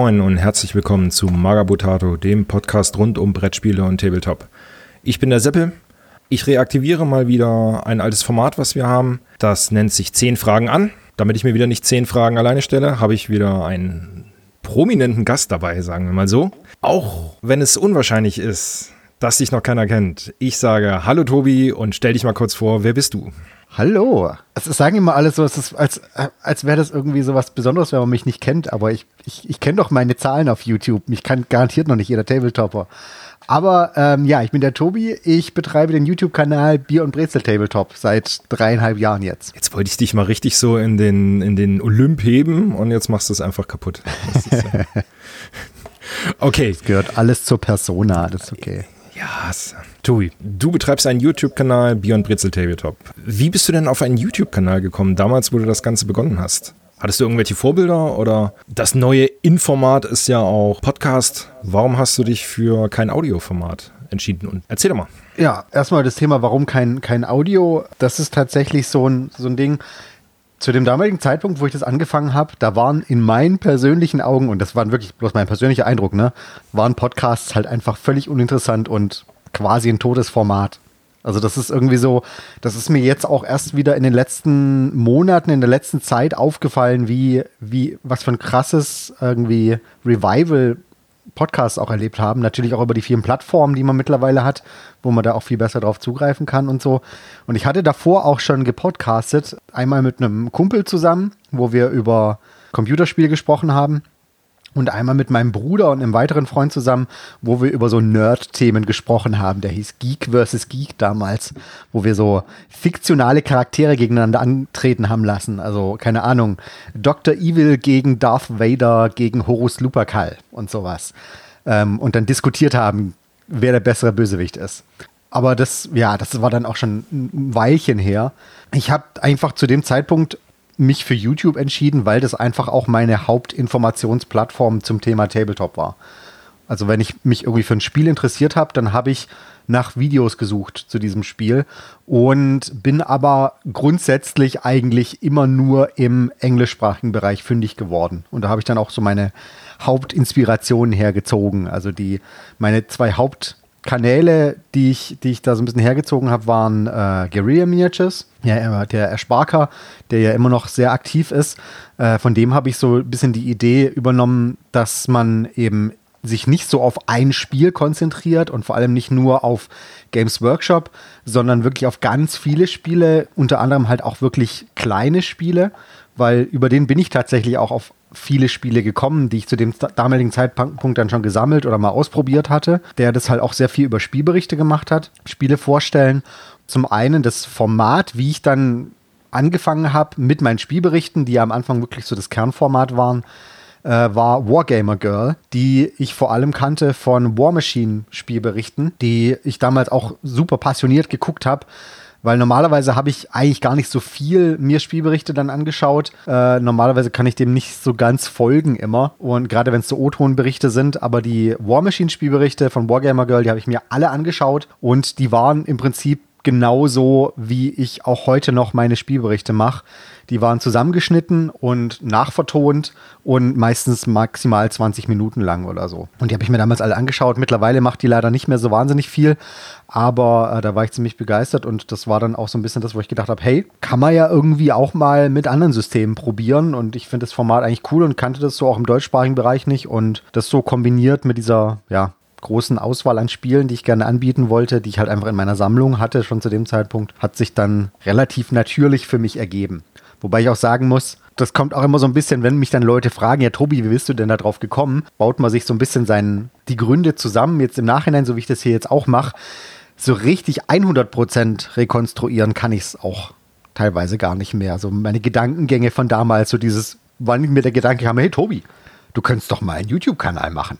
Moin und herzlich willkommen zu Magabotato, dem Podcast rund um Brettspiele und Tabletop. Ich bin der Seppel. Ich reaktiviere mal wieder ein altes Format, was wir haben. Das nennt sich 10 Fragen an. Damit ich mir wieder nicht 10 Fragen alleine stelle, habe ich wieder einen prominenten Gast dabei, sagen wir mal so. Auch wenn es unwahrscheinlich ist, dass dich noch keiner kennt. Ich sage Hallo Tobi und stell dich mal kurz vor, wer bist du? Hallo. Also sagen immer alle so, als, als, als wäre das irgendwie so was Besonderes, wenn man mich nicht kennt, aber ich, ich, ich kenne doch meine Zahlen auf YouTube. Mich kann garantiert noch nicht jeder Tabletopper. Aber ähm, ja, ich bin der Tobi. Ich betreibe den YouTube-Kanal Bier und Brezel Tabletop seit dreieinhalb Jahren jetzt. Jetzt wollte ich dich mal richtig so in den, in den Olymp heben und jetzt machst du es einfach kaputt. okay. Es gehört alles zur Persona, das ist okay. Ja, Tobi, du betreibst einen YouTube-Kanal Beyond Brezel Tabletop. Wie bist du denn auf einen YouTube-Kanal gekommen, damals, wo du das Ganze begonnen hast? Hattest du irgendwelche Vorbilder oder das neue Informat ist ja auch Podcast. Warum hast du dich für kein Audioformat entschieden? Und erzähl doch mal. Ja, erstmal das Thema, warum kein, kein Audio. Das ist tatsächlich so ein, so ein Ding. Zu dem damaligen Zeitpunkt, wo ich das angefangen habe, da waren in meinen persönlichen Augen, und das war wirklich bloß mein persönlicher Eindruck, ne, waren Podcasts halt einfach völlig uninteressant und quasi ein totes Format. Also das ist irgendwie so, das ist mir jetzt auch erst wieder in den letzten Monaten, in der letzten Zeit aufgefallen, wie, wie, was für ein krasses irgendwie Revival Podcasts auch erlebt haben. Natürlich auch über die vielen Plattformen, die man mittlerweile hat, wo man da auch viel besser drauf zugreifen kann und so. Und ich hatte davor auch schon gepodcastet, einmal mit einem Kumpel zusammen, wo wir über Computerspiele gesprochen haben und einmal mit meinem Bruder und einem weiteren Freund zusammen, wo wir über so Nerd-Themen gesprochen haben. Der hieß Geek vs. Geek damals, wo wir so fiktionale Charaktere gegeneinander antreten haben lassen. Also, keine Ahnung, Dr. Evil gegen Darth Vader gegen Horus Lupercal und sowas. Ähm, und dann diskutiert haben, wer der bessere Bösewicht ist. Aber das, ja, das war dann auch schon ein Weilchen her. Ich habe einfach zu dem Zeitpunkt mich für YouTube entschieden, weil das einfach auch meine Hauptinformationsplattform zum Thema Tabletop war. Also wenn ich mich irgendwie für ein Spiel interessiert habe, dann habe ich nach Videos gesucht zu diesem Spiel und bin aber grundsätzlich eigentlich immer nur im englischsprachigen Bereich fündig geworden. Und da habe ich dann auch so meine Hauptinspirationen hergezogen. Also die meine zwei Haupt Kanäle, die ich, die ich da so ein bisschen hergezogen habe, waren äh, Guerilla Miniatures, ja, der Ersparker, der ja immer noch sehr aktiv ist. Äh, von dem habe ich so ein bisschen die Idee übernommen, dass man eben sich nicht so auf ein Spiel konzentriert und vor allem nicht nur auf Games Workshop, sondern wirklich auf ganz viele Spiele, unter anderem halt auch wirklich kleine Spiele, weil über den bin ich tatsächlich auch auf viele Spiele gekommen, die ich zu dem damaligen Zeitpunkt dann schon gesammelt oder mal ausprobiert hatte, der das halt auch sehr viel über Spielberichte gemacht hat, Spiele vorstellen. Zum einen das Format, wie ich dann angefangen habe mit meinen Spielberichten, die ja am Anfang wirklich so das Kernformat waren, äh, war Wargamer Girl, die ich vor allem kannte von War Machine Spielberichten, die ich damals auch super passioniert geguckt habe weil normalerweise habe ich eigentlich gar nicht so viel mir Spielberichte dann angeschaut. Äh, normalerweise kann ich dem nicht so ganz folgen immer. Und gerade wenn es so O-Ton-Berichte sind, aber die War Machine-Spielberichte von Wargamer Girl, die habe ich mir alle angeschaut und die waren im Prinzip genauso, wie ich auch heute noch meine Spielberichte mache. Die waren zusammengeschnitten und nachvertont und meistens maximal 20 Minuten lang oder so. Und die habe ich mir damals alle angeschaut. Mittlerweile macht die leider nicht mehr so wahnsinnig viel, aber äh, da war ich ziemlich begeistert und das war dann auch so ein bisschen das, wo ich gedacht habe, hey, kann man ja irgendwie auch mal mit anderen Systemen probieren und ich finde das Format eigentlich cool und kannte das so auch im deutschsprachigen Bereich nicht und das so kombiniert mit dieser, ja, großen Auswahl an Spielen, die ich gerne anbieten wollte, die ich halt einfach in meiner Sammlung hatte, schon zu dem Zeitpunkt, hat sich dann relativ natürlich für mich ergeben. Wobei ich auch sagen muss, das kommt auch immer so ein bisschen, wenn mich dann Leute fragen, ja Tobi, wie bist du denn da drauf gekommen? Baut man sich so ein bisschen seinen, die Gründe zusammen, jetzt im Nachhinein, so wie ich das hier jetzt auch mache. So richtig 100% rekonstruieren kann ich es auch teilweise gar nicht mehr. So meine Gedankengänge von damals, so dieses, wann mir der Gedanke kam, hey Tobi, du könntest doch mal einen YouTube-Kanal machen.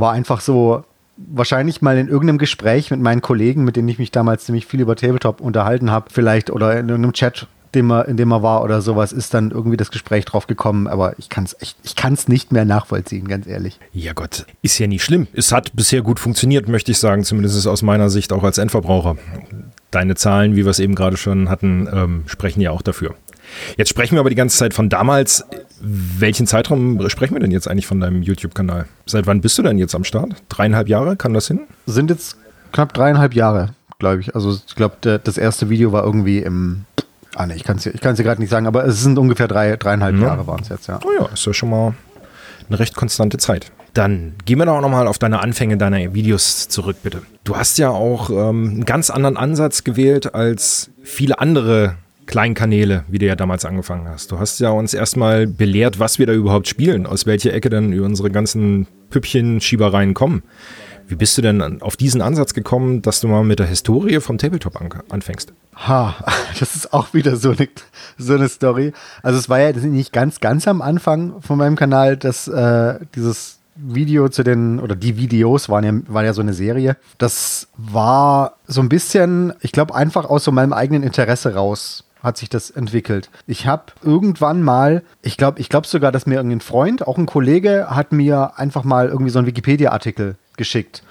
War einfach so, wahrscheinlich mal in irgendeinem Gespräch mit meinen Kollegen, mit denen ich mich damals ziemlich viel über Tabletop unterhalten habe, vielleicht oder in irgendeinem Chat dem er, in dem er war oder sowas, ist dann irgendwie das Gespräch drauf gekommen. Aber ich kann es ich, ich kann's nicht mehr nachvollziehen, ganz ehrlich. Ja Gott, ist ja nicht schlimm. Es hat bisher gut funktioniert, möchte ich sagen, zumindest aus meiner Sicht auch als Endverbraucher. Deine Zahlen, wie wir es eben gerade schon hatten, ähm, sprechen ja auch dafür. Jetzt sprechen wir aber die ganze Zeit von damals. Welchen Zeitraum sprechen wir denn jetzt eigentlich von deinem YouTube-Kanal? Seit wann bist du denn jetzt am Start? Dreieinhalb Jahre? Kann das hin? Sind jetzt knapp dreieinhalb Jahre, glaube ich. Also ich glaube, das erste Video war irgendwie im Ah ne, ich kann es dir gerade nicht sagen, aber es sind ungefähr drei, dreieinhalb ja. Jahre waren es jetzt, ja. Oh ja, ist ja schon mal eine recht konstante Zeit. Dann gehen wir doch nochmal auf deine Anfänge deiner Videos zurück, bitte. Du hast ja auch ähm, einen ganz anderen Ansatz gewählt als viele andere Kleinkanäle, wie du ja damals angefangen hast. Du hast ja uns erstmal belehrt, was wir da überhaupt spielen, aus welcher Ecke denn unsere ganzen Püppchen-Schiebereien kommen. Wie bist du denn auf diesen Ansatz gekommen, dass du mal mit der Historie vom Tabletop an anfängst? Ha, das ist auch wieder so eine, so eine Story. Also es war ja nicht ganz, ganz am Anfang von meinem Kanal, dass äh, dieses Video zu den, oder die Videos waren ja, waren ja so eine Serie. Das war so ein bisschen, ich glaube, einfach aus so meinem eigenen Interesse raus hat sich das entwickelt. Ich habe irgendwann mal, ich glaube, ich glaube sogar, dass mir irgendein Freund, auch ein Kollege, hat mir einfach mal irgendwie so einen Wikipedia-Artikel geschickt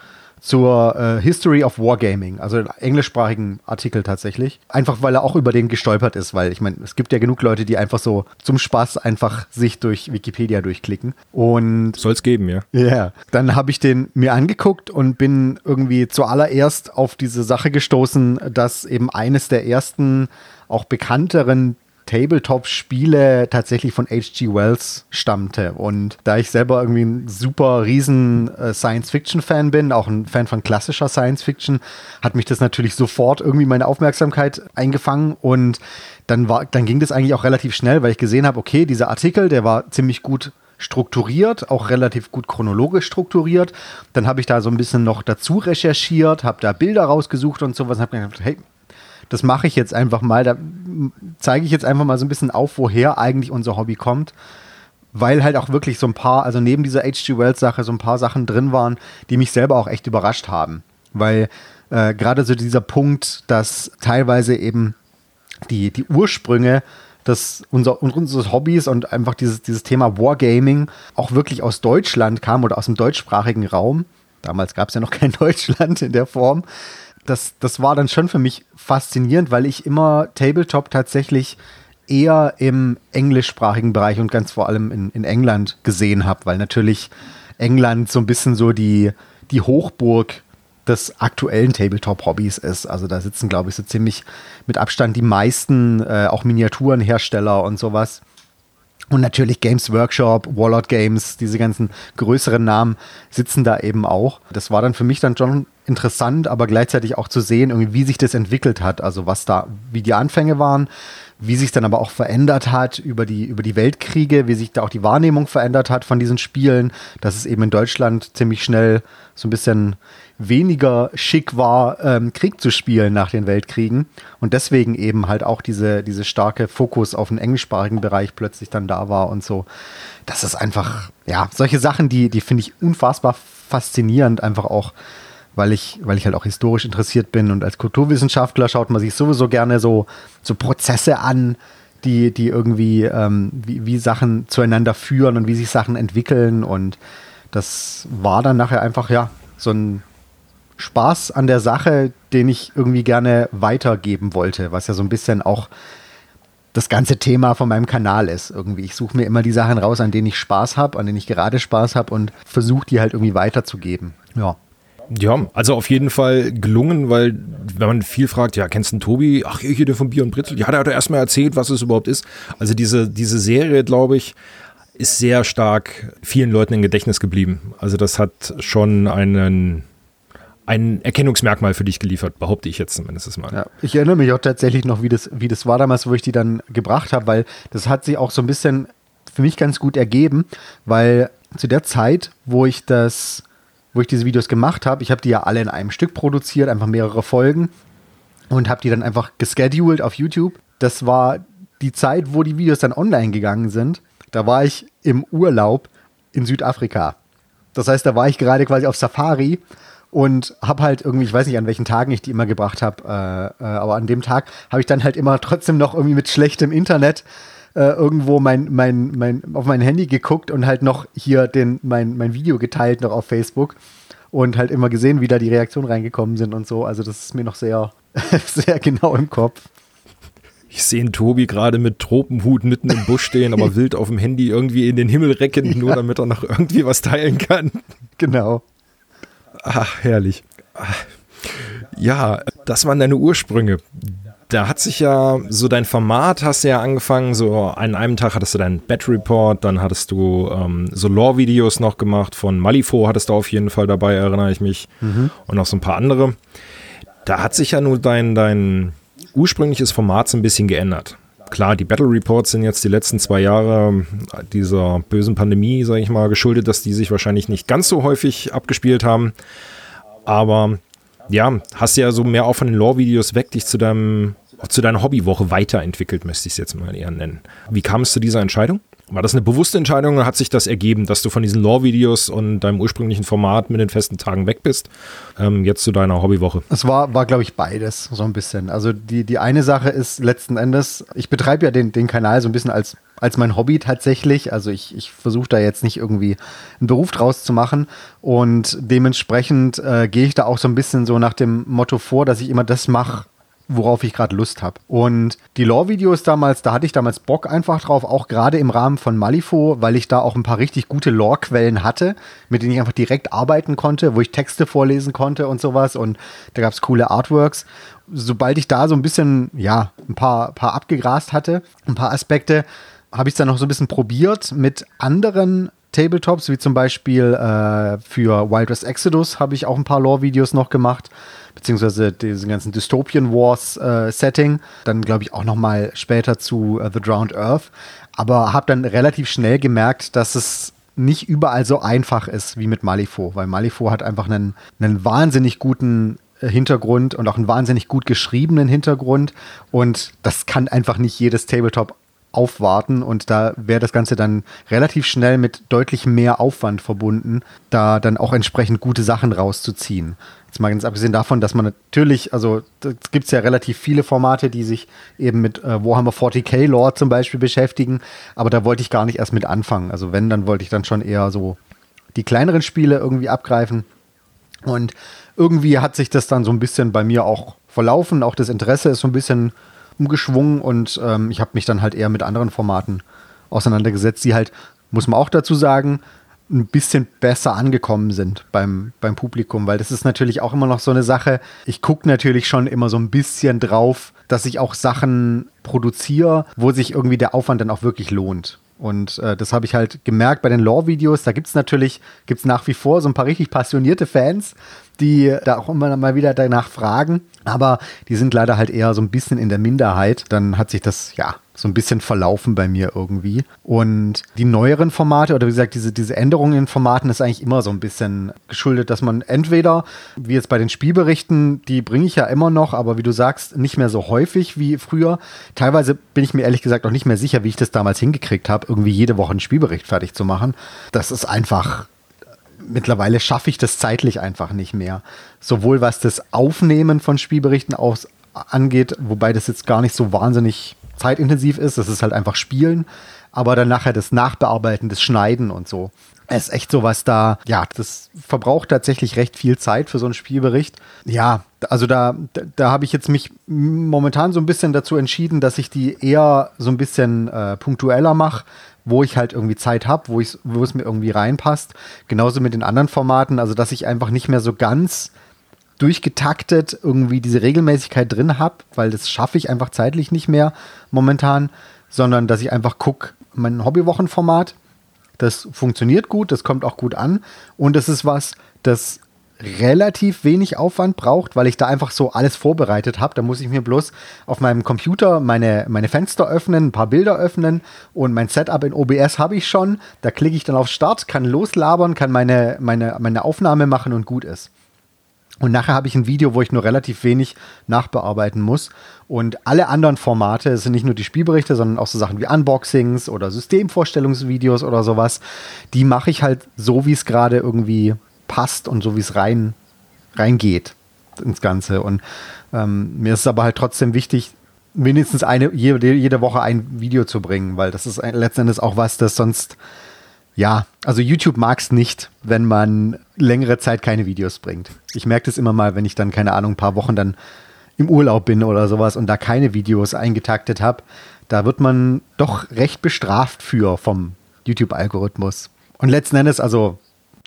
zur äh, History of Wargaming, also englischsprachigen Artikel tatsächlich. Einfach weil er auch über den gestolpert ist, weil ich meine, es gibt ja genug Leute, die einfach so zum Spaß einfach sich durch Wikipedia durchklicken. Und soll es geben, ja. Ja, yeah. dann habe ich den mir angeguckt und bin irgendwie zuallererst auf diese Sache gestoßen, dass eben eines der ersten auch bekannteren Tabletop-Spiele tatsächlich von H.G. Wells stammte. Und da ich selber irgendwie ein super riesen äh, Science-Fiction-Fan bin, auch ein Fan von klassischer Science-Fiction, hat mich das natürlich sofort irgendwie meine Aufmerksamkeit eingefangen und dann war, dann ging das eigentlich auch relativ schnell, weil ich gesehen habe, okay, dieser Artikel, der war ziemlich gut strukturiert, auch relativ gut chronologisch strukturiert. Dann habe ich da so ein bisschen noch dazu recherchiert, habe da Bilder rausgesucht und sowas und habe gedacht, hey, das mache ich jetzt einfach mal. Da zeige ich jetzt einfach mal so ein bisschen auf, woher eigentlich unser Hobby kommt. Weil halt auch wirklich so ein paar, also neben dieser H.G. Wells-Sache, so ein paar Sachen drin waren, die mich selber auch echt überrascht haben. Weil äh, gerade so dieser Punkt, dass teilweise eben die, die Ursprünge des, unser, unseres Hobbys und einfach dieses, dieses Thema Wargaming auch wirklich aus Deutschland kam oder aus dem deutschsprachigen Raum. Damals gab es ja noch kein Deutschland in der Form das, das war dann schon für mich faszinierend, weil ich immer Tabletop tatsächlich eher im englischsprachigen Bereich und ganz vor allem in, in England gesehen habe, weil natürlich England so ein bisschen so die, die Hochburg des aktuellen Tabletop-Hobbys ist. Also da sitzen, glaube ich, so ziemlich mit Abstand die meisten, äh, auch Miniaturenhersteller und sowas. Und natürlich Games Workshop, Warlord Games, diese ganzen größeren Namen sitzen da eben auch. Das war dann für mich dann schon interessant, aber gleichzeitig auch zu sehen, irgendwie, wie sich das entwickelt hat. Also was da, wie die Anfänge waren, wie sich dann aber auch verändert hat über die, über die Weltkriege, wie sich da auch die Wahrnehmung verändert hat von diesen Spielen, dass es eben in Deutschland ziemlich schnell so ein bisschen weniger schick war, ähm, Krieg zu spielen nach den Weltkriegen. Und deswegen eben halt auch diese, diese starke Fokus auf den englischsprachigen Bereich plötzlich dann da war und so. Das ist einfach, ja, solche Sachen, die, die finde ich unfassbar faszinierend, einfach auch, weil ich, weil ich halt auch historisch interessiert bin und als Kulturwissenschaftler schaut man sich sowieso gerne so, so Prozesse an, die, die irgendwie, ähm, wie, wie Sachen zueinander führen und wie sich Sachen entwickeln und das war dann nachher einfach, ja, so ein Spaß an der Sache, den ich irgendwie gerne weitergeben wollte, was ja so ein bisschen auch das ganze Thema von meinem Kanal ist. Irgendwie, ich suche mir immer die Sachen raus, an denen ich Spaß habe, an denen ich gerade Spaß habe und versuche die halt irgendwie weiterzugeben. Ja. Ja, also auf jeden Fall gelungen, weil wenn man viel fragt, ja, kennst du Tobi? Ach, hier der von Bier und Britzel. Ja, der hat ja erstmal erzählt, was es überhaupt ist. Also diese, diese Serie, glaube ich, ist sehr stark vielen Leuten im Gedächtnis geblieben. Also das hat schon einen ein Erkennungsmerkmal für dich geliefert, behaupte ich jetzt zumindest mal. Ja, ich erinnere mich auch tatsächlich noch, wie das, wie das war damals, wo ich die dann gebracht habe, weil das hat sich auch so ein bisschen für mich ganz gut ergeben, weil zu der Zeit, wo ich das, wo ich diese Videos gemacht habe, ich habe die ja alle in einem Stück produziert, einfach mehrere Folgen und habe die dann einfach gescheduled auf YouTube. Das war die Zeit, wo die Videos dann online gegangen sind. Da war ich im Urlaub in Südafrika. Das heißt, da war ich gerade quasi auf Safari und habe halt irgendwie, ich weiß nicht, an welchen Tagen ich die immer gebracht habe, äh, äh, aber an dem Tag habe ich dann halt immer trotzdem noch irgendwie mit schlechtem Internet äh, irgendwo mein, mein, mein, auf mein Handy geguckt und halt noch hier den, mein, mein Video geteilt noch auf Facebook und halt immer gesehen, wie da die Reaktionen reingekommen sind und so. Also das ist mir noch sehr, sehr genau im Kopf. Ich sehe Tobi gerade mit Tropenhut mitten im Busch stehen, aber wild auf dem Handy irgendwie in den Himmel recken, ja. nur damit er noch irgendwie was teilen kann. Genau. Ach, herrlich. Ja, das waren deine Ursprünge. Da hat sich ja so dein Format hast du ja angefangen, so an einem Tag hattest du deinen Bat Report, dann hattest du ähm, so Lore-Videos noch gemacht von Malifo hattest du auf jeden Fall dabei, erinnere ich mich. Mhm. Und noch so ein paar andere. Da hat sich ja nur dein, dein ursprüngliches Format so ein bisschen geändert. Klar, die Battle Reports sind jetzt die letzten zwei Jahre dieser bösen Pandemie, sage ich mal, geschuldet, dass die sich wahrscheinlich nicht ganz so häufig abgespielt haben. Aber ja, hast ja so mehr auch von den Lore-Videos weg, dich zu deinem, zu deiner Hobbywoche weiterentwickelt, möchte ich es jetzt mal eher nennen. Wie kam es zu dieser Entscheidung? War das eine bewusste Entscheidung oder hat sich das ergeben, dass du von diesen Lore-Videos und deinem ursprünglichen Format mit den festen Tagen weg bist, ähm, jetzt zu deiner Hobbywoche? Es war, war glaube ich, beides so ein bisschen. Also die, die eine Sache ist letzten Endes, ich betreibe ja den, den Kanal so ein bisschen als, als mein Hobby tatsächlich. Also ich, ich versuche da jetzt nicht irgendwie einen Beruf draus zu machen und dementsprechend äh, gehe ich da auch so ein bisschen so nach dem Motto vor, dass ich immer das mache, worauf ich gerade Lust habe. Und die Lore-Videos damals, da hatte ich damals Bock einfach drauf, auch gerade im Rahmen von Malifo, weil ich da auch ein paar richtig gute Lore-Quellen hatte, mit denen ich einfach direkt arbeiten konnte, wo ich Texte vorlesen konnte und sowas. Und da gab es coole Artworks. Sobald ich da so ein bisschen, ja, ein paar, paar abgegrast hatte, ein paar Aspekte, habe ich es dann noch so ein bisschen probiert mit anderen Tabletops, wie zum Beispiel äh, für Wild West Exodus habe ich auch ein paar Lore-Videos noch gemacht beziehungsweise diesen ganzen Dystopian Wars äh. Dann glaube ich auch noch mal später zu uh, The Drowned Earth. Aber habe dann relativ schnell gemerkt, dass es nicht überall so einfach ist wie mit Malifo, weil Malifo hat einfach einen, einen wahnsinnig guten äh, Hintergrund und auch einen wahnsinnig gut geschriebenen Hintergrund und das kann einfach nicht jedes Tabletop aufwarten und da wäre das Ganze dann relativ schnell mit deutlich mehr Aufwand verbunden, da dann auch entsprechend gute Sachen rauszuziehen. Jetzt mal ganz abgesehen davon, dass man natürlich, also es gibt ja relativ viele Formate, die sich eben mit äh, Warhammer 40k Lore zum Beispiel beschäftigen, aber da wollte ich gar nicht erst mit anfangen. Also wenn, dann wollte ich dann schon eher so die kleineren Spiele irgendwie abgreifen. Und irgendwie hat sich das dann so ein bisschen bei mir auch verlaufen. Auch das Interesse ist so ein bisschen umgeschwungen und ähm, ich habe mich dann halt eher mit anderen Formaten auseinandergesetzt, die halt, muss man auch dazu sagen, ein bisschen besser angekommen sind beim, beim Publikum, weil das ist natürlich auch immer noch so eine Sache. Ich gucke natürlich schon immer so ein bisschen drauf, dass ich auch Sachen produziere, wo sich irgendwie der Aufwand dann auch wirklich lohnt. Und äh, das habe ich halt gemerkt bei den Lore-Videos. Da gibt es natürlich, gibt es nach wie vor so ein paar richtig passionierte Fans, die da auch immer mal wieder danach fragen. Aber die sind leider halt eher so ein bisschen in der Minderheit. Dann hat sich das, ja, so ein bisschen verlaufen bei mir irgendwie. Und die neueren Formate oder wie gesagt, diese, diese Änderungen in Formaten ist eigentlich immer so ein bisschen geschuldet, dass man entweder, wie jetzt bei den Spielberichten, die bringe ich ja immer noch, aber wie du sagst, nicht mehr so häufig wie früher. Teilweise bin ich mir ehrlich gesagt auch nicht mehr sicher, wie ich das damals hingekriegt habe, irgendwie jede Woche einen Spielbericht fertig zu machen. Das ist einfach mittlerweile schaffe ich das zeitlich einfach nicht mehr. Sowohl was das Aufnehmen von Spielberichten aus angeht, wobei das jetzt gar nicht so wahnsinnig zeitintensiv ist. Das ist halt einfach Spielen. Aber dann nachher das Nachbearbeiten, das Schneiden und so. Es ist echt sowas da, ja, das verbraucht tatsächlich recht viel Zeit für so einen Spielbericht. Ja, also da, da, da habe ich jetzt mich momentan so ein bisschen dazu entschieden, dass ich die eher so ein bisschen äh, punktueller mache, wo ich halt irgendwie Zeit habe, wo, wo es mir irgendwie reinpasst. Genauso mit den anderen Formaten, also dass ich einfach nicht mehr so ganz durchgetaktet irgendwie diese Regelmäßigkeit drin habe, weil das schaffe ich einfach zeitlich nicht mehr momentan, sondern dass ich einfach gucke, mein Hobbywochenformat, das funktioniert gut, das kommt auch gut an und das ist was, das relativ wenig Aufwand braucht, weil ich da einfach so alles vorbereitet habe. Da muss ich mir bloß auf meinem Computer meine, meine Fenster öffnen, ein paar Bilder öffnen und mein Setup in OBS habe ich schon. Da klicke ich dann auf Start, kann loslabern, kann meine, meine, meine Aufnahme machen und gut ist. Und nachher habe ich ein Video, wo ich nur relativ wenig nachbearbeiten muss. Und alle anderen Formate, es sind nicht nur die Spielberichte, sondern auch so Sachen wie Unboxings oder Systemvorstellungsvideos oder sowas, die mache ich halt so, wie es gerade irgendwie passt und so, wie es rein, reingeht ins Ganze. Und ähm, mir ist es aber halt trotzdem wichtig, mindestens eine, jede, jede Woche ein Video zu bringen, weil das ist letzten Endes auch was, das sonst ja, also YouTube mag es nicht, wenn man längere Zeit keine Videos bringt. Ich merke das immer mal, wenn ich dann, keine Ahnung, ein paar Wochen dann im Urlaub bin oder sowas und da keine Videos eingetaktet habe, da wird man doch recht bestraft für vom YouTube-Algorithmus. Und letzten Endes, also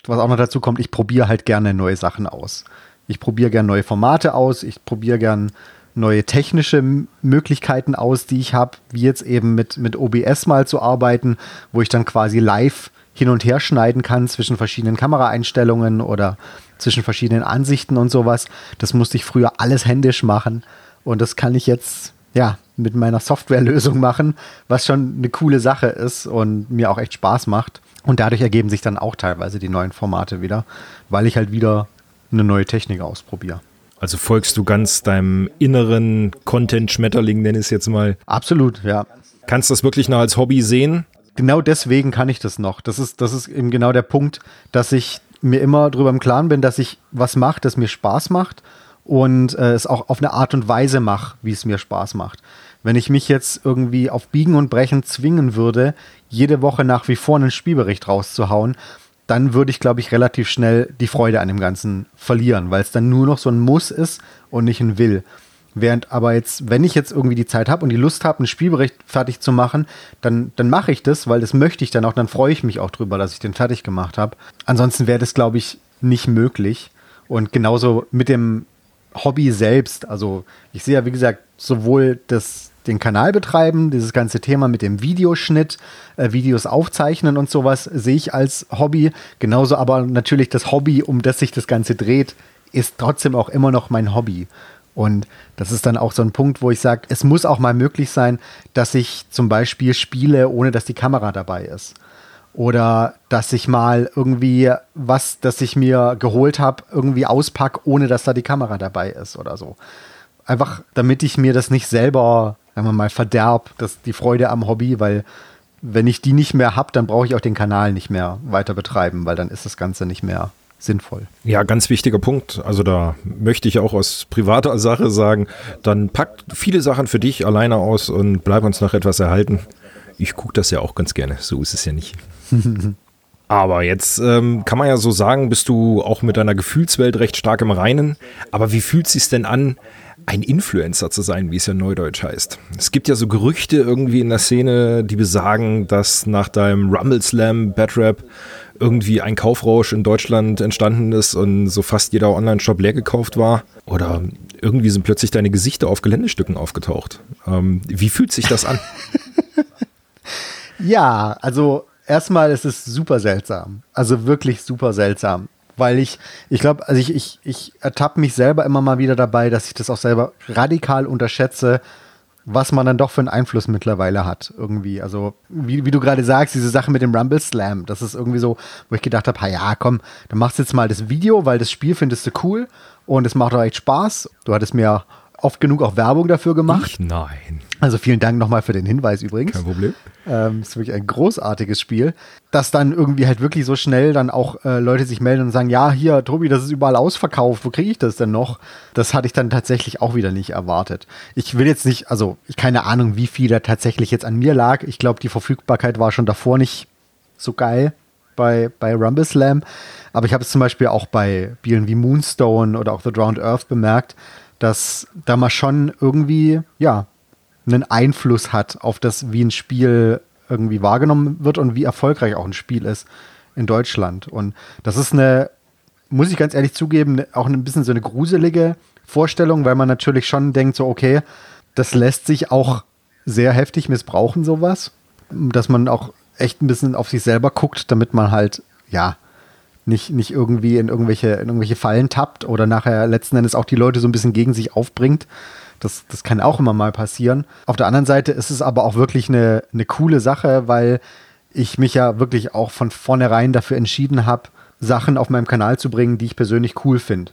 was auch noch dazu kommt, ich probiere halt gerne neue Sachen aus. Ich probiere gerne neue Formate aus, ich probiere gerne neue technische Möglichkeiten aus, die ich habe, wie jetzt eben mit, mit OBS mal zu arbeiten, wo ich dann quasi live hin und her schneiden kann zwischen verschiedenen Kameraeinstellungen oder zwischen verschiedenen Ansichten und sowas. Das musste ich früher alles händisch machen und das kann ich jetzt ja mit meiner Softwarelösung machen, was schon eine coole Sache ist und mir auch echt Spaß macht. Und dadurch ergeben sich dann auch teilweise die neuen Formate wieder, weil ich halt wieder eine neue Technik ausprobiere. Also folgst du ganz deinem inneren Content-Schmetterling, nenne ich es jetzt mal. Absolut, ja. Kannst du das wirklich noch als Hobby sehen? Genau deswegen kann ich das noch. Das ist, das ist eben genau der Punkt, dass ich mir immer darüber im Klaren bin, dass ich was mache, das mir Spaß macht und äh, es auch auf eine Art und Weise mache, wie es mir Spaß macht. Wenn ich mich jetzt irgendwie auf Biegen und Brechen zwingen würde, jede Woche nach wie vor einen Spielbericht rauszuhauen, dann würde ich, glaube ich, relativ schnell die Freude an dem Ganzen verlieren, weil es dann nur noch so ein Muss ist und nicht ein Will. Während aber jetzt, wenn ich jetzt irgendwie die Zeit habe und die Lust habe, einen Spielbericht fertig zu machen, dann, dann mache ich das, weil das möchte ich dann auch, dann freue ich mich auch drüber, dass ich den fertig gemacht habe. Ansonsten wäre das, glaube ich, nicht möglich. Und genauso mit dem Hobby selbst. Also ich sehe ja, wie gesagt, sowohl das, den Kanal betreiben, dieses ganze Thema mit dem Videoschnitt, äh, Videos aufzeichnen und sowas sehe ich als Hobby. Genauso aber natürlich das Hobby, um das sich das Ganze dreht, ist trotzdem auch immer noch mein Hobby. Und das ist dann auch so ein Punkt, wo ich sage, es muss auch mal möglich sein, dass ich zum Beispiel spiele, ohne dass die Kamera dabei ist. Oder dass ich mal irgendwie was, das ich mir geholt habe, irgendwie auspacke, ohne dass da die Kamera dabei ist oder so. Einfach, damit ich mir das nicht selber sagen wir mal, verderb, das, die Freude am Hobby, weil wenn ich die nicht mehr habe, dann brauche ich auch den Kanal nicht mehr weiter betreiben, weil dann ist das Ganze nicht mehr sinnvoll. Ja, ganz wichtiger Punkt. Also da möchte ich auch aus privater Sache sagen, dann packt viele Sachen für dich alleine aus und bleib uns noch etwas erhalten. Ich gucke das ja auch ganz gerne, so ist es ja nicht. Aber jetzt ähm, kann man ja so sagen, bist du auch mit deiner Gefühlswelt recht stark im Reinen. Aber wie fühlt es sich denn an, ein Influencer zu sein, wie es ja neudeutsch heißt. Es gibt ja so Gerüchte irgendwie in der Szene, die besagen, dass nach deinem Rumble Slam Batrap irgendwie ein Kaufrausch in Deutschland entstanden ist und so fast jeder Online-Shop leer gekauft war. Oder irgendwie sind plötzlich deine Gesichter auf Geländestücken aufgetaucht. Ähm, wie fühlt sich das an? ja, also erstmal ist es super seltsam. Also wirklich super seltsam weil ich, ich glaube, also ich, ich, ich ertappe mich selber immer mal wieder dabei, dass ich das auch selber radikal unterschätze, was man dann doch für einen Einfluss mittlerweile hat, irgendwie. Also, wie, wie du gerade sagst, diese Sache mit dem Rumble Slam, das ist irgendwie so, wo ich gedacht habe, ja, komm, dann machst du jetzt mal das Video, weil das Spiel findest du cool und es macht auch echt Spaß. Du hattest mir oft genug auch Werbung dafür gemacht. Ich? Nein. Also vielen Dank nochmal für den Hinweis übrigens. Kein Problem. Ähm, ist wirklich ein großartiges Spiel, dass dann irgendwie halt wirklich so schnell dann auch äh, Leute sich melden und sagen, ja, hier, Tobi, das ist überall ausverkauft, wo kriege ich das denn noch? Das hatte ich dann tatsächlich auch wieder nicht erwartet. Ich will jetzt nicht, also ich keine Ahnung, wie viel da tatsächlich jetzt an mir lag. Ich glaube, die Verfügbarkeit war schon davor nicht so geil bei, bei Rumble Slam. Aber ich habe es zum Beispiel auch bei Spielen wie Moonstone oder auch The Drowned Earth bemerkt, dass da mal schon irgendwie, ja, einen Einfluss hat auf das, wie ein Spiel irgendwie wahrgenommen wird und wie erfolgreich auch ein Spiel ist in Deutschland. Und das ist eine, muss ich ganz ehrlich zugeben, auch ein bisschen so eine gruselige Vorstellung, weil man natürlich schon denkt, so, okay, das lässt sich auch sehr heftig missbrauchen, sowas. Dass man auch echt ein bisschen auf sich selber guckt, damit man halt, ja, nicht, nicht irgendwie in irgendwelche, in irgendwelche Fallen tappt oder nachher letzten Endes auch die Leute so ein bisschen gegen sich aufbringt. Das, das kann auch immer mal passieren. Auf der anderen Seite ist es aber auch wirklich eine, eine coole Sache, weil ich mich ja wirklich auch von vornherein dafür entschieden habe, Sachen auf meinem Kanal zu bringen, die ich persönlich cool finde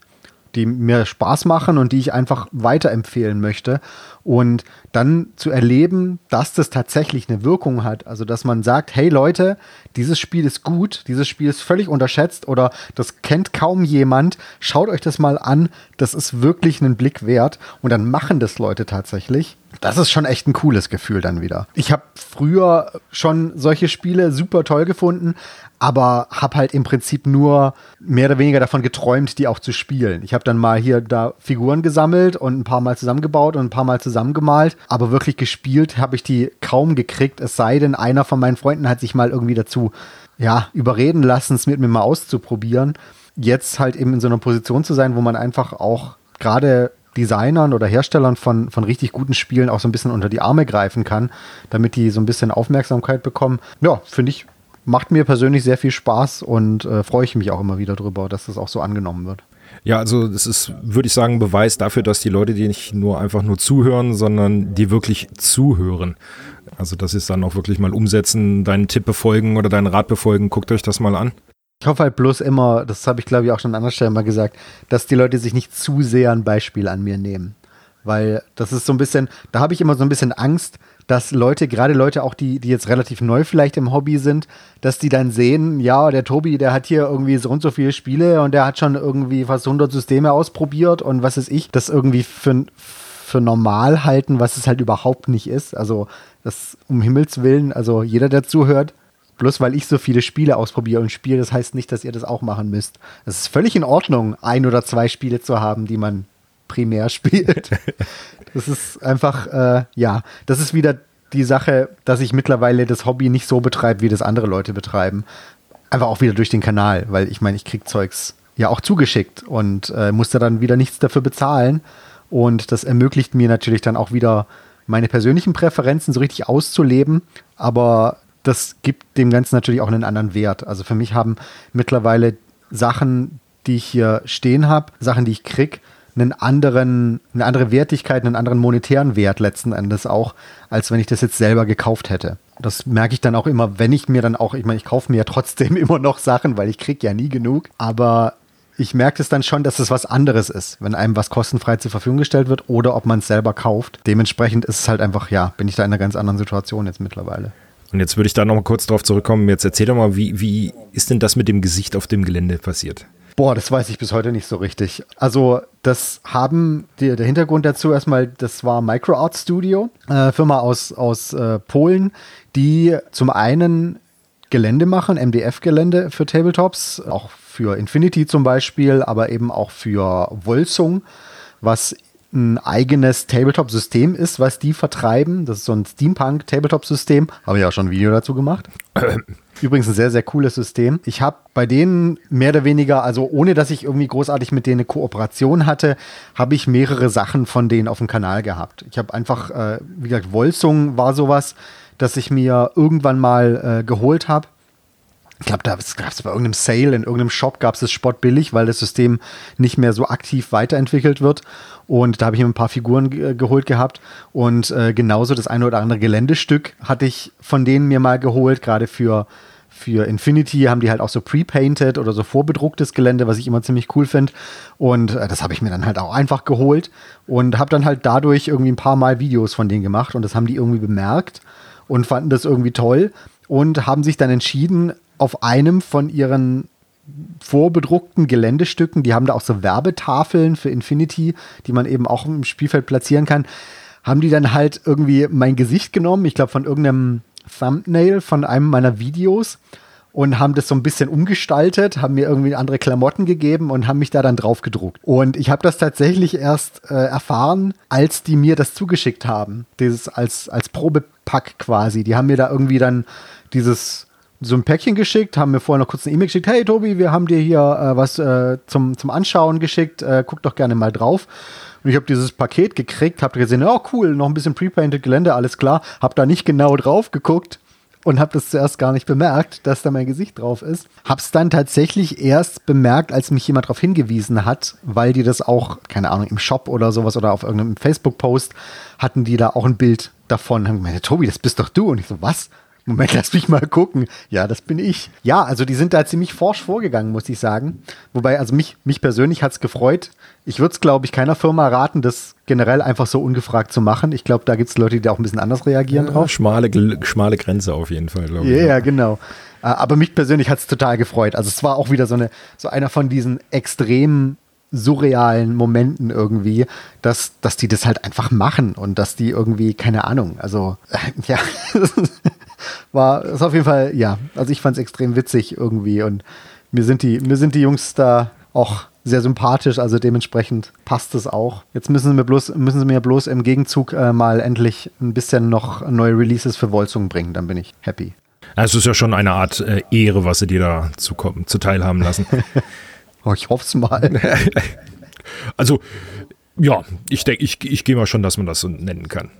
die mir Spaß machen und die ich einfach weiterempfehlen möchte. Und dann zu erleben, dass das tatsächlich eine Wirkung hat. Also, dass man sagt, hey Leute, dieses Spiel ist gut, dieses Spiel ist völlig unterschätzt oder das kennt kaum jemand. Schaut euch das mal an, das ist wirklich einen Blick wert. Und dann machen das Leute tatsächlich. Das ist schon echt ein cooles Gefühl dann wieder. Ich habe früher schon solche Spiele super toll gefunden, aber habe halt im Prinzip nur mehr oder weniger davon geträumt, die auch zu spielen. Ich habe dann mal hier da Figuren gesammelt und ein paar Mal zusammengebaut und ein paar Mal zusammengemalt, aber wirklich gespielt habe ich die kaum gekriegt, es sei denn, einer von meinen Freunden hat sich mal irgendwie dazu ja, überreden lassen, es mit mir mal auszuprobieren. Jetzt halt eben in so einer Position zu sein, wo man einfach auch gerade Designern oder Herstellern von, von richtig guten Spielen auch so ein bisschen unter die Arme greifen kann, damit die so ein bisschen Aufmerksamkeit bekommen. Ja, finde ich, macht mir persönlich sehr viel Spaß und äh, freue ich mich auch immer wieder drüber, dass das auch so angenommen wird. Ja, also das ist, würde ich sagen, Beweis dafür, dass die Leute, die nicht nur einfach nur zuhören, sondern die wirklich zuhören. Also das ist dann auch wirklich mal umsetzen, deinen Tipp befolgen oder deinen Rat befolgen. Guckt euch das mal an. Ich hoffe halt bloß immer, das habe ich glaube ich auch schon an anderer Stelle mal gesagt, dass die Leute sich nicht zu sehr ein Beispiel an mir nehmen. Weil das ist so ein bisschen, da habe ich immer so ein bisschen Angst, dass Leute, gerade Leute auch, die, die jetzt relativ neu vielleicht im Hobby sind, dass die dann sehen, ja, der Tobi, der hat hier irgendwie so und so viele Spiele und der hat schon irgendwie fast 100 Systeme ausprobiert und was ist ich, das irgendwie für, für normal halten, was es halt überhaupt nicht ist. Also das um Himmels Willen, also jeder, der zuhört, bloß weil ich so viele Spiele ausprobiere und spiele, das heißt nicht, dass ihr das auch machen müsst. Es ist völlig in Ordnung, ein oder zwei Spiele zu haben, die man primär spielt. Das ist einfach, äh, ja, das ist wieder die Sache, dass ich mittlerweile das Hobby nicht so betreibe, wie das andere Leute betreiben. Einfach auch wieder durch den Kanal, weil ich meine, ich krieg Zeugs ja auch zugeschickt und äh, musste dann wieder nichts dafür bezahlen. Und das ermöglicht mir natürlich dann auch wieder meine persönlichen Präferenzen so richtig auszuleben. Aber das gibt dem Ganzen natürlich auch einen anderen Wert. Also für mich haben mittlerweile Sachen, die ich hier stehen habe, Sachen, die ich krieg, einen anderen, eine andere Wertigkeit, einen anderen monetären Wert letzten Endes auch, als wenn ich das jetzt selber gekauft hätte. Das merke ich dann auch immer, wenn ich mir dann auch, ich meine, ich kaufe mir ja trotzdem immer noch Sachen, weil ich kriege ja nie genug. Aber ich merke es dann schon, dass es was anderes ist, wenn einem was kostenfrei zur Verfügung gestellt wird oder ob man es selber kauft. Dementsprechend ist es halt einfach, ja, bin ich da in einer ganz anderen Situation jetzt mittlerweile. Und jetzt würde ich da noch mal kurz drauf zurückkommen. Jetzt erzähl doch mal, wie, wie ist denn das mit dem Gesicht auf dem Gelände passiert? Boah, das weiß ich bis heute nicht so richtig. Also, das haben, die, der Hintergrund dazu erstmal, das war MicroArt Studio, äh, Firma aus, aus äh, Polen, die zum einen Gelände machen, MDF-Gelände für Tabletops, auch für Infinity zum Beispiel, aber eben auch für Wolzung, was ein eigenes Tabletop-System ist, was die vertreiben. Das ist so ein Steampunk-Tabletop-System. Habe ich auch schon ein Video dazu gemacht. Übrigens ein sehr, sehr cooles System. Ich habe bei denen mehr oder weniger, also ohne dass ich irgendwie großartig mit denen eine Kooperation hatte, habe ich mehrere Sachen von denen auf dem Kanal gehabt. Ich habe einfach, äh, wie gesagt, Wolzung war sowas, das ich mir irgendwann mal äh, geholt habe ich glaube, da gab es bei irgendeinem Sale in irgendeinem Shop gab es das spottbillig, weil das System nicht mehr so aktiv weiterentwickelt wird. Und da habe ich mir ein paar Figuren ge geholt gehabt. Und äh, genauso das eine oder andere Geländestück hatte ich von denen mir mal geholt, gerade für, für Infinity haben die halt auch so pre-painted oder so vorbedrucktes Gelände, was ich immer ziemlich cool finde. Und äh, das habe ich mir dann halt auch einfach geholt und habe dann halt dadurch irgendwie ein paar Mal Videos von denen gemacht. Und das haben die irgendwie bemerkt und fanden das irgendwie toll und haben sich dann entschieden, auf einem von ihren vorbedruckten Geländestücken, die haben da auch so Werbetafeln für Infinity, die man eben auch im Spielfeld platzieren kann, haben die dann halt irgendwie mein Gesicht genommen, ich glaube von irgendeinem Thumbnail von einem meiner Videos und haben das so ein bisschen umgestaltet, haben mir irgendwie andere Klamotten gegeben und haben mich da dann drauf gedruckt. Und ich habe das tatsächlich erst äh, erfahren, als die mir das zugeschickt haben, dieses als als Probepack quasi. Die haben mir da irgendwie dann dieses so ein Päckchen geschickt, haben mir vorher noch kurz eine E-Mail geschickt, hey Tobi, wir haben dir hier äh, was äh, zum, zum Anschauen geschickt, äh, guck doch gerne mal drauf. Und ich habe dieses Paket gekriegt, habe gesehen, oh cool, noch ein bisschen pre-painted Gelände, alles klar, habe da nicht genau drauf geguckt und habe das zuerst gar nicht bemerkt, dass da mein Gesicht drauf ist. Hab's dann tatsächlich erst bemerkt, als mich jemand darauf hingewiesen hat, weil die das auch, keine Ahnung, im Shop oder sowas oder auf irgendeinem Facebook-Post hatten die da auch ein Bild davon. Haben gemeint, Tobi, das bist doch du. Und ich so, was? Moment, lass mich mal gucken. Ja, das bin ich. Ja, also die sind da ziemlich forsch vorgegangen, muss ich sagen. Wobei, also mich, mich persönlich hat es gefreut. Ich würde es, glaube ich, keiner Firma raten, das generell einfach so ungefragt zu machen. Ich glaube, da gibt es Leute, die da auch ein bisschen anders reagieren ja, drauf. Schmale, schmale Grenze auf jeden Fall, glaube ich. Ja, yeah, genau. Äh, aber mich persönlich hat es total gefreut. Also es war auch wieder so, eine, so einer von diesen extremen surrealen Momenten irgendwie, dass, dass die das halt einfach machen und dass die irgendwie, keine Ahnung, also äh, ja, war ist auf jeden Fall, ja, also ich fand es extrem witzig irgendwie und mir sind die, mir sind die Jungs da auch sehr sympathisch, also dementsprechend passt es auch. Jetzt müssen sie mir bloß, müssen sie mir bloß im Gegenzug äh, mal endlich ein bisschen noch neue Releases für Wolzungen bringen, dann bin ich happy. Also es ist ja schon eine Art äh, Ehre, was sie dir da zukommen, zuteil haben lassen. oh, ich hoffe es mal. also, ja, ich denke, ich, ich gehe mal schon, dass man das so nennen kann.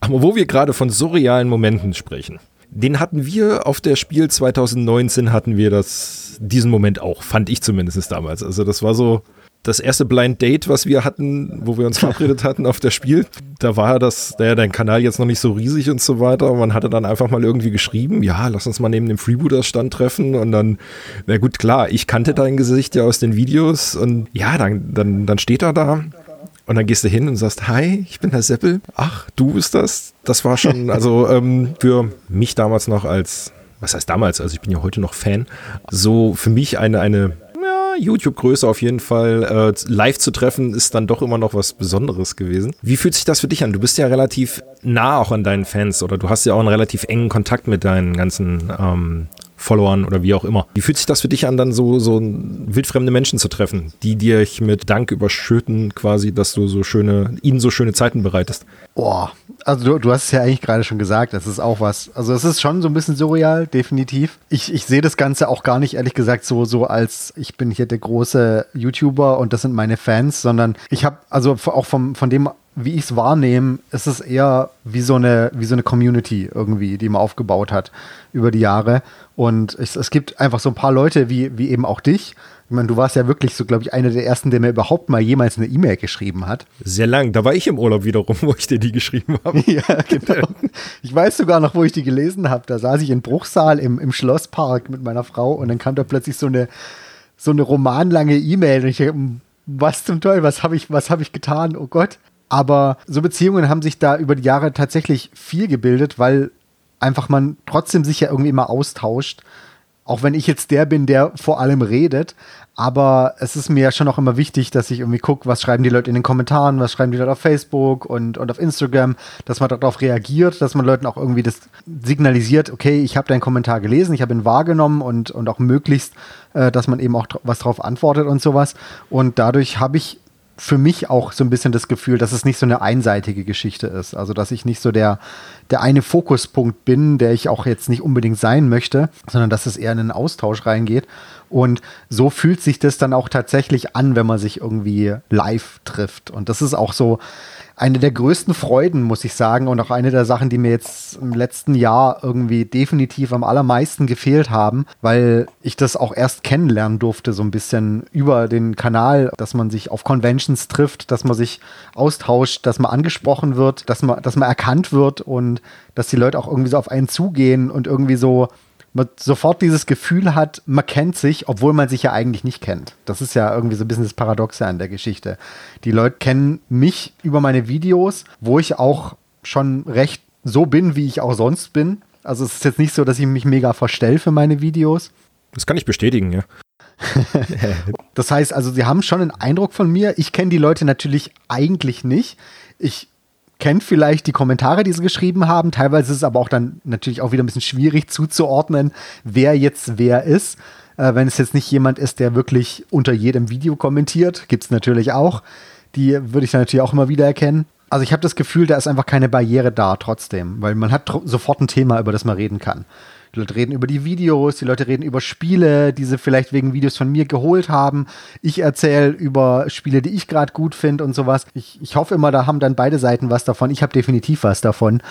Aber wo wir gerade von surrealen Momenten sprechen, den hatten wir auf der Spiel 2019 hatten wir das, diesen Moment auch, fand ich zumindest damals. Also das war so das erste Blind Date, was wir hatten, wo wir uns verabredet hatten auf der Spiel. Da war das, da ja dein Kanal jetzt noch nicht so riesig und so weiter. Man hatte dann einfach mal irgendwie geschrieben, ja, lass uns mal neben dem Freebooter-Stand treffen und dann, na gut, klar, ich kannte dein Gesicht ja aus den Videos und ja, dann, dann, dann steht er da und dann gehst du hin und sagst, hi, ich bin Herr Seppel. Ach, du bist das? Das war schon, also ähm, für mich damals noch als, was heißt damals, also ich bin ja heute noch Fan, so für mich eine, eine ja, YouTube-Größe auf jeden Fall äh, live zu treffen, ist dann doch immer noch was Besonderes gewesen. Wie fühlt sich das für dich an? Du bist ja relativ nah auch an deinen Fans oder du hast ja auch einen relativ engen Kontakt mit deinen ganzen ähm, Followern oder wie auch immer. Wie fühlt sich das für dich an, dann so, so wildfremde Menschen zu treffen, die dir mit Dank überschütten, quasi, dass du so schöne, ihnen so schöne Zeiten bereitest? Boah, also du, du hast es ja eigentlich gerade schon gesagt, das ist auch was. Also es ist schon so ein bisschen surreal, definitiv. Ich, ich sehe das Ganze auch gar nicht, ehrlich gesagt, so, so als ich bin hier der große YouTuber und das sind meine Fans, sondern ich habe, also auch vom, von dem wie ich es wahrnehme, ist es eher wie so eine, wie so eine Community irgendwie, die man aufgebaut hat über die Jahre. Und es, es gibt einfach so ein paar Leute, wie, wie eben auch dich. Ich meine, du warst ja wirklich so, glaube ich, einer der ersten, der mir überhaupt mal jemals eine E-Mail geschrieben hat. Sehr lang. Da war ich im Urlaub wiederum, wo ich dir die geschrieben habe. ja, genau. Ich weiß sogar noch, wo ich die gelesen habe. Da saß ich in Bruchsal im, im Schlosspark mit meiner Frau und dann kam da plötzlich so eine, so eine romanlange E-Mail. Und ich was zum Teufel, was habe ich, was habe ich getan? Oh Gott. Aber so Beziehungen haben sich da über die Jahre tatsächlich viel gebildet, weil einfach man trotzdem sich ja irgendwie immer austauscht. Auch wenn ich jetzt der bin, der vor allem redet. Aber es ist mir ja schon auch immer wichtig, dass ich irgendwie gucke, was schreiben die Leute in den Kommentaren, was schreiben die Leute auf Facebook und, und auf Instagram, dass man darauf reagiert, dass man Leuten auch irgendwie das signalisiert, okay, ich habe deinen Kommentar gelesen, ich habe ihn wahrgenommen und, und auch möglichst, äh, dass man eben auch was darauf antwortet und sowas. Und dadurch habe ich für mich auch so ein bisschen das Gefühl, dass es nicht so eine einseitige Geschichte ist. Also, dass ich nicht so der, der eine Fokuspunkt bin, der ich auch jetzt nicht unbedingt sein möchte, sondern dass es eher in einen Austausch reingeht. Und so fühlt sich das dann auch tatsächlich an, wenn man sich irgendwie live trifft. Und das ist auch so, eine der größten Freuden, muss ich sagen, und auch eine der Sachen, die mir jetzt im letzten Jahr irgendwie definitiv am allermeisten gefehlt haben, weil ich das auch erst kennenlernen durfte, so ein bisschen über den Kanal, dass man sich auf Conventions trifft, dass man sich austauscht, dass man angesprochen wird, dass man, dass man erkannt wird und dass die Leute auch irgendwie so auf einen zugehen und irgendwie so man sofort dieses Gefühl hat, man kennt sich, obwohl man sich ja eigentlich nicht kennt. Das ist ja irgendwie so ein bisschen das Paradoxe an der Geschichte. Die Leute kennen mich über meine Videos, wo ich auch schon recht so bin, wie ich auch sonst bin. Also es ist jetzt nicht so, dass ich mich mega verstelle für meine Videos. Das kann ich bestätigen, ja. das heißt also, sie haben schon einen Eindruck von mir. Ich kenne die Leute natürlich eigentlich nicht. Ich kennt vielleicht die Kommentare, die sie geschrieben haben. Teilweise ist es aber auch dann natürlich auch wieder ein bisschen schwierig zuzuordnen, wer jetzt wer ist. Äh, wenn es jetzt nicht jemand ist, der wirklich unter jedem Video kommentiert, gibt es natürlich auch. Die würde ich dann natürlich auch immer wieder erkennen. Also ich habe das Gefühl, da ist einfach keine Barriere da trotzdem, weil man hat sofort ein Thema, über das man reden kann. Die Leute reden über die Videos, die Leute reden über Spiele, die sie vielleicht wegen Videos von mir geholt haben. Ich erzähle über Spiele, die ich gerade gut finde und sowas. Ich, ich hoffe immer, da haben dann beide Seiten was davon. Ich habe definitiv was davon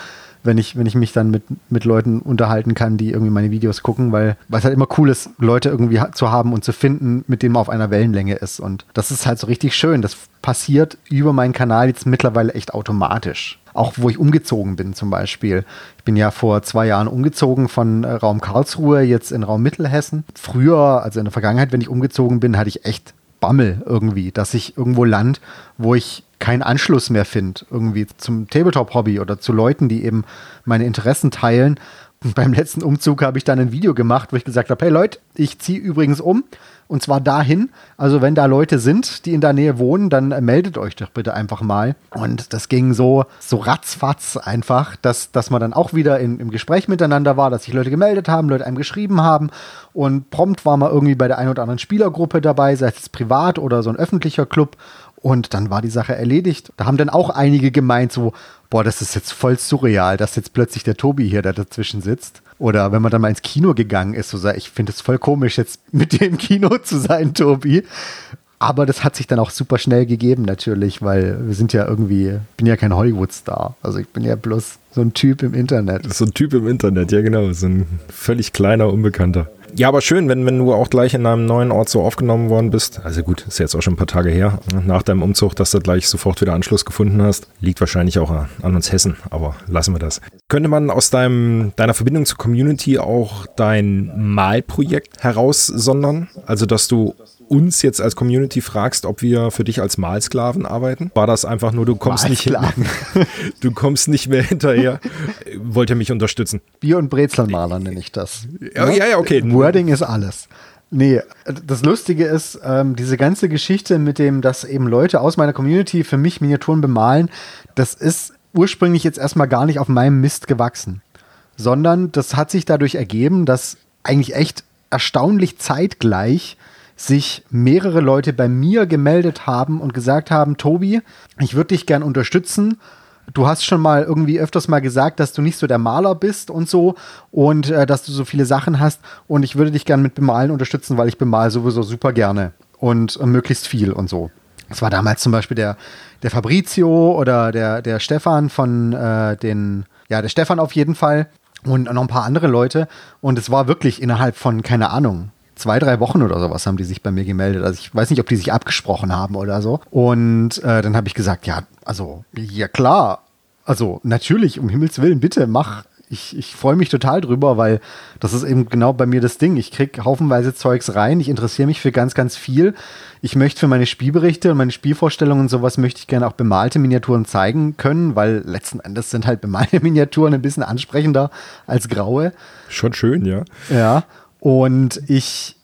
wenn ich, wenn ich mich dann mit, mit Leuten unterhalten kann, die irgendwie meine Videos gucken, weil, weil es halt immer cool ist, Leute irgendwie zu haben und zu finden, mit denen man auf einer Wellenlänge ist. Und das ist halt so richtig schön. Das passiert über meinen Kanal jetzt mittlerweile echt automatisch. Auch wo ich umgezogen bin zum Beispiel. Ich bin ja vor zwei Jahren umgezogen von äh, Raum Karlsruhe jetzt in Raum Mittelhessen. Früher, also in der Vergangenheit, wenn ich umgezogen bin, hatte ich echt Bammel irgendwie, dass ich irgendwo land, wo ich keinen Anschluss mehr finde, irgendwie zum Tabletop-Hobby oder zu Leuten, die eben meine Interessen teilen. beim letzten Umzug habe ich dann ein Video gemacht, wo ich gesagt habe, hey Leute, ich ziehe übrigens um und zwar dahin. Also wenn da Leute sind, die in der Nähe wohnen, dann äh, meldet euch doch bitte einfach mal. Und das ging so, so ratzfatz einfach, dass, dass man dann auch wieder in, im Gespräch miteinander war, dass sich Leute gemeldet haben, Leute einem geschrieben haben. Und prompt war man irgendwie bei der einen oder anderen Spielergruppe dabei, sei es privat oder so ein öffentlicher Club. Und dann war die Sache erledigt. Da haben dann auch einige gemeint, so, boah, das ist jetzt voll surreal, dass jetzt plötzlich der Tobi hier da dazwischen sitzt. Oder wenn man dann mal ins Kino gegangen ist, so, ich finde es voll komisch, jetzt mit dir im Kino zu sein, Tobi. Aber das hat sich dann auch super schnell gegeben, natürlich, weil wir sind ja irgendwie, ich bin ja kein Hollywood-Star. Also ich bin ja bloß so ein Typ im Internet. So ein Typ im Internet, ja genau. So ein völlig kleiner Unbekannter. Ja, aber schön, wenn, wenn du auch gleich in einem neuen Ort so aufgenommen worden bist. Also gut, ist jetzt auch schon ein paar Tage her, nach deinem Umzug, dass du gleich sofort wieder Anschluss gefunden hast. Liegt wahrscheinlich auch an uns Hessen, aber lassen wir das. Könnte man aus deinem, deiner Verbindung zur Community auch dein Malprojekt heraussondern? Also, dass du uns jetzt als Community fragst, ob wir für dich als Malsklaven arbeiten? War das einfach nur, du kommst nicht du kommst nicht mehr hinterher? Wollt ihr mich unterstützen? Bier- und Brezelmaler nenne ich das. Ja, ja, ja, okay. Wording ist alles. Nee, das Lustige ist, ähm, diese ganze Geschichte mit dem, dass eben Leute aus meiner Community für mich Miniaturen bemalen, das ist ursprünglich jetzt erstmal gar nicht auf meinem Mist gewachsen, sondern das hat sich dadurch ergeben, dass eigentlich echt erstaunlich zeitgleich sich mehrere Leute bei mir gemeldet haben und gesagt haben, Tobi, ich würde dich gern unterstützen. Du hast schon mal irgendwie öfters mal gesagt, dass du nicht so der Maler bist und so und äh, dass du so viele Sachen hast und ich würde dich gern mit Bemalen unterstützen, weil ich bemal sowieso super gerne und äh, möglichst viel und so. Das war damals zum Beispiel der, der Fabrizio oder der, der Stefan von äh, den, ja, der Stefan auf jeden Fall und noch ein paar andere Leute. Und es war wirklich innerhalb von, keine Ahnung, zwei, drei Wochen oder sowas haben die sich bei mir gemeldet. Also ich weiß nicht, ob die sich abgesprochen haben oder so. Und äh, dann habe ich gesagt, ja, also, ja klar. Also natürlich, um Himmels Willen, bitte mach. Ich, ich freue mich total drüber, weil das ist eben genau bei mir das Ding. Ich kriege haufenweise Zeugs rein. Ich interessiere mich für ganz, ganz viel. Ich möchte für meine Spielberichte und meine Spielvorstellungen und sowas möchte ich gerne auch bemalte Miniaturen zeigen können, weil letzten Endes sind halt bemalte Miniaturen ein bisschen ansprechender als graue. Schon schön, ja. Ja. Und ich,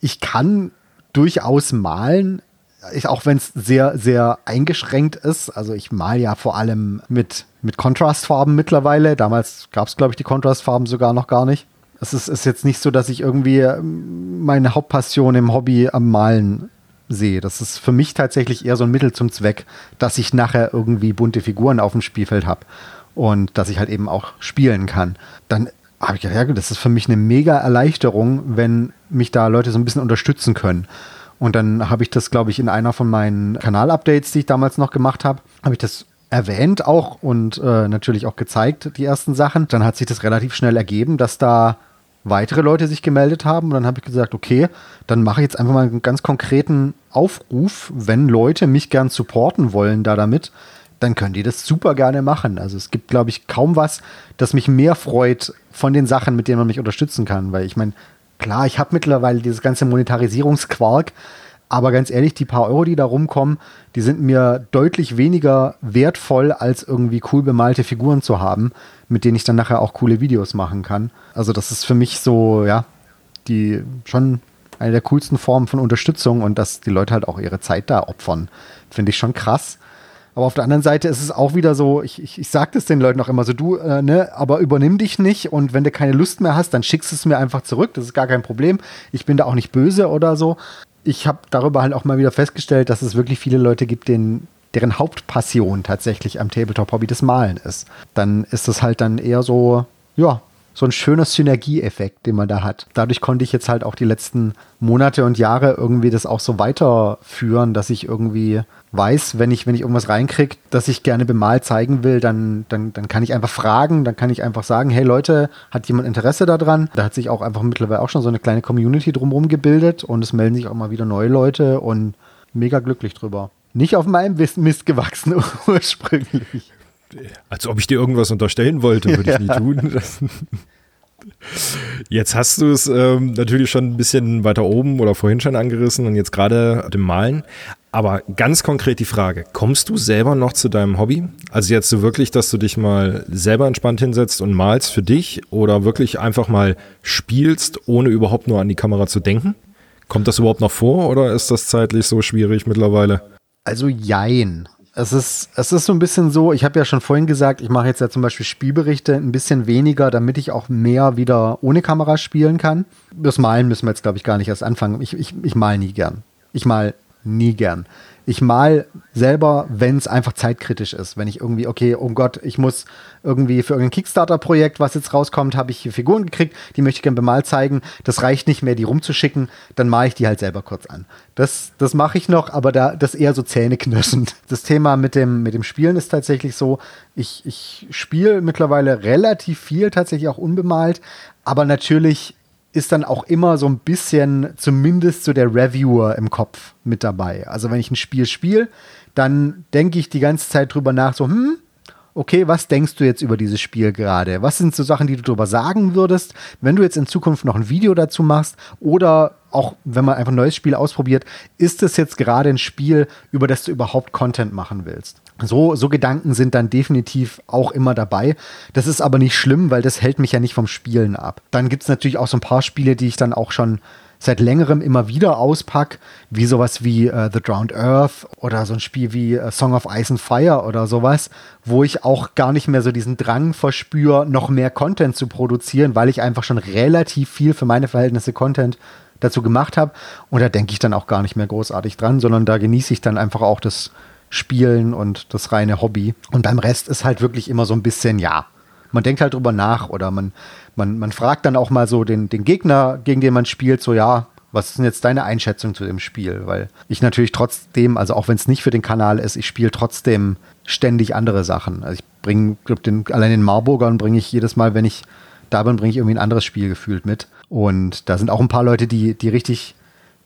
ich kann durchaus malen, ich, auch wenn es sehr, sehr eingeschränkt ist. Also ich male ja vor allem mit, mit Kontrastfarben mittlerweile. Damals gab es, glaube ich, die Kontrastfarben sogar noch gar nicht. Es ist, ist jetzt nicht so, dass ich irgendwie ähm, meine Hauptpassion im Hobby am Malen sehe. Das ist für mich tatsächlich eher so ein Mittel zum Zweck, dass ich nachher irgendwie bunte Figuren auf dem Spielfeld habe und dass ich halt eben auch spielen kann. Dann habe ich gedacht, ja, das ist für mich eine mega Erleichterung, wenn mich da Leute so ein bisschen unterstützen können. Und dann habe ich das, glaube ich, in einer von meinen Kanal-Updates, die ich damals noch gemacht habe, habe ich das erwähnt auch und äh, natürlich auch gezeigt, die ersten Sachen. Dann hat sich das relativ schnell ergeben, dass da weitere Leute sich gemeldet haben. Und dann habe ich gesagt, okay, dann mache ich jetzt einfach mal einen ganz konkreten Aufruf, wenn Leute mich gern supporten wollen da damit, dann können die das super gerne machen. Also es gibt, glaube ich, kaum was, das mich mehr freut von den Sachen, mit denen man mich unterstützen kann. Weil ich meine, klar, ich habe mittlerweile dieses ganze Monetarisierungsquark, aber ganz ehrlich, die paar Euro, die da rumkommen, die sind mir deutlich weniger wertvoll, als irgendwie cool bemalte Figuren zu haben, mit denen ich dann nachher auch coole Videos machen kann. Also das ist für mich so, ja, die schon eine der coolsten Formen von Unterstützung und dass die Leute halt auch ihre Zeit da opfern, finde ich schon krass. Aber auf der anderen Seite ist es auch wieder so, ich, ich, ich sage das den Leuten auch immer so, du, äh, ne, aber übernimm dich nicht und wenn du keine Lust mehr hast, dann schickst es mir einfach zurück. Das ist gar kein Problem. Ich bin da auch nicht böse oder so. Ich habe darüber halt auch mal wieder festgestellt, dass es wirklich viele Leute gibt, denen, deren Hauptpassion tatsächlich am Tabletop-Hobby das Malen ist. Dann ist das halt dann eher so, ja, so ein schöner Synergieeffekt, den man da hat. Dadurch konnte ich jetzt halt auch die letzten Monate und Jahre irgendwie das auch so weiterführen, dass ich irgendwie weiß, wenn ich, wenn ich irgendwas reinkriege, dass ich gerne bemalt zeigen will, dann, dann, dann kann ich einfach fragen, dann kann ich einfach sagen, hey Leute, hat jemand Interesse daran? Da hat sich auch einfach mittlerweile auch schon so eine kleine Community drumherum gebildet und es melden sich auch mal wieder neue Leute und mega glücklich drüber. Nicht auf meinem Mist gewachsen ursprünglich. Als ob ich dir irgendwas unterstellen wollte, würde ja. ich nie tun. Jetzt hast du es ähm, natürlich schon ein bisschen weiter oben oder vorhin schon angerissen und jetzt gerade dem Malen. Aber ganz konkret die Frage, kommst du selber noch zu deinem Hobby? Also jetzt so wirklich, dass du dich mal selber entspannt hinsetzt und malst für dich oder wirklich einfach mal spielst, ohne überhaupt nur an die Kamera zu denken? Kommt das überhaupt noch vor oder ist das zeitlich so schwierig mittlerweile? Also jein. Es ist, es ist so ein bisschen so, ich habe ja schon vorhin gesagt, ich mache jetzt ja zum Beispiel Spielberichte ein bisschen weniger, damit ich auch mehr wieder ohne Kamera spielen kann. Das Malen müssen wir jetzt, glaube ich, gar nicht erst anfangen. Ich, ich, ich mal nie gern. Ich mal nie gern. Ich mal selber, wenn es einfach zeitkritisch ist. Wenn ich irgendwie, okay, oh Gott, ich muss irgendwie für irgendein Kickstarter-Projekt, was jetzt rauskommt, habe ich hier Figuren gekriegt, die möchte ich gerne bemalt zeigen. Das reicht nicht mehr, die rumzuschicken, dann male ich die halt selber kurz an. Das, das mache ich noch, aber da, das eher so zähneknirschend. Das Thema mit dem, mit dem Spielen ist tatsächlich so, ich, ich spiele mittlerweile relativ viel, tatsächlich auch unbemalt, aber natürlich ist dann auch immer so ein bisschen zumindest so der Reviewer im Kopf mit dabei. Also wenn ich ein Spiel spiele, dann denke ich die ganze Zeit drüber nach, so, hm, okay, was denkst du jetzt über dieses Spiel gerade? Was sind so Sachen, die du darüber sagen würdest, wenn du jetzt in Zukunft noch ein Video dazu machst oder auch wenn man einfach ein neues Spiel ausprobiert, ist es jetzt gerade ein Spiel, über das du überhaupt Content machen willst? So, so Gedanken sind dann definitiv auch immer dabei. Das ist aber nicht schlimm, weil das hält mich ja nicht vom Spielen ab. Dann gibt es natürlich auch so ein paar Spiele, die ich dann auch schon seit längerem immer wieder auspack, wie sowas wie uh, The Drowned Earth oder so ein Spiel wie uh, Song of Ice and Fire oder sowas, wo ich auch gar nicht mehr so diesen Drang verspüre, noch mehr Content zu produzieren, weil ich einfach schon relativ viel für meine Verhältnisse Content dazu gemacht habe. Und da denke ich dann auch gar nicht mehr großartig dran, sondern da genieße ich dann einfach auch das Spielen und das reine Hobby. Und beim Rest ist halt wirklich immer so ein bisschen, ja, man denkt halt drüber nach oder man, man, man fragt dann auch mal so den, den Gegner, gegen den man spielt, so ja, was ist denn jetzt deine Einschätzung zu dem Spiel? Weil ich natürlich trotzdem, also auch wenn es nicht für den Kanal ist, ich spiele trotzdem ständig andere Sachen. Also ich bringe, glaube den, allein den Marburgern bringe ich jedes Mal, wenn ich da bin, bringe ich irgendwie ein anderes Spiel gefühlt mit. Und da sind auch ein paar Leute, die, die richtig,